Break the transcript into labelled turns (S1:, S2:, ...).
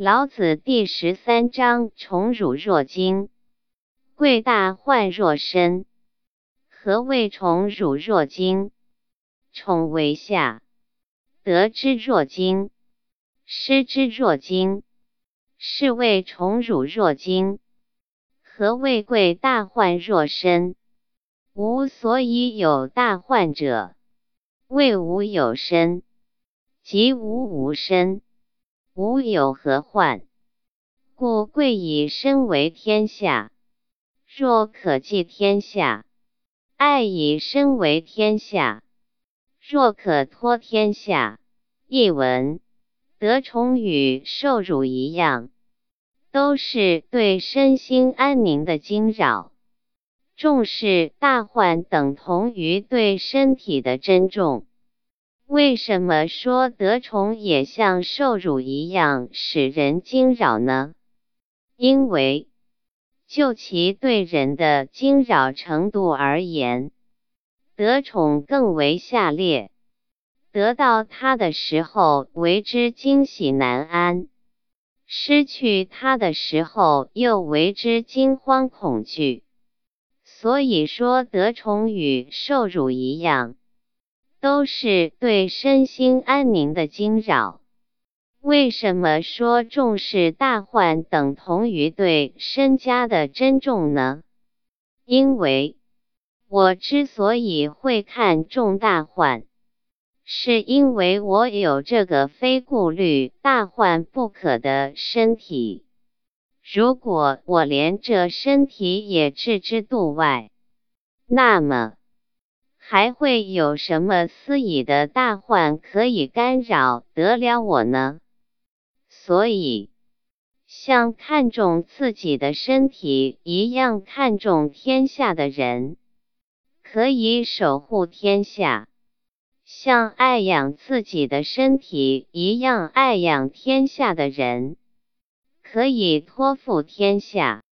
S1: 老子第十三章：宠辱若惊，贵大患若身。何谓宠辱若惊？宠为下，得之若惊，失之若惊，是谓宠辱若惊。何谓贵大患若身？吾所以有大患者，谓吾有身，即吾无身。吾有何患？故贵以身为天下。若可寄天下，爱以身为天下。若可托天下，译文：得宠与受辱一样，都是对身心安宁的惊扰。重视大患等同于对身体的珍重。为什么说得宠也像受辱一样使人惊扰呢？因为就其对人的惊扰程度而言，得宠更为下劣。得到它的时候为之惊喜难安，失去它的时候又为之惊慌恐惧。所以说得宠与受辱一样。都是对身心安宁的惊扰。为什么说重视大患等同于对身家的珍重呢？因为我之所以会看重大患，是因为我有这个非顾虑大患不可的身体。如果我连这身体也置之度外，那么。还会有什么私以的大患可以干扰得了我呢？所以，像看重自己的身体一样看重天下的人，可以守护天下；像爱养自己的身体一样爱养天下的人，可以托付天下。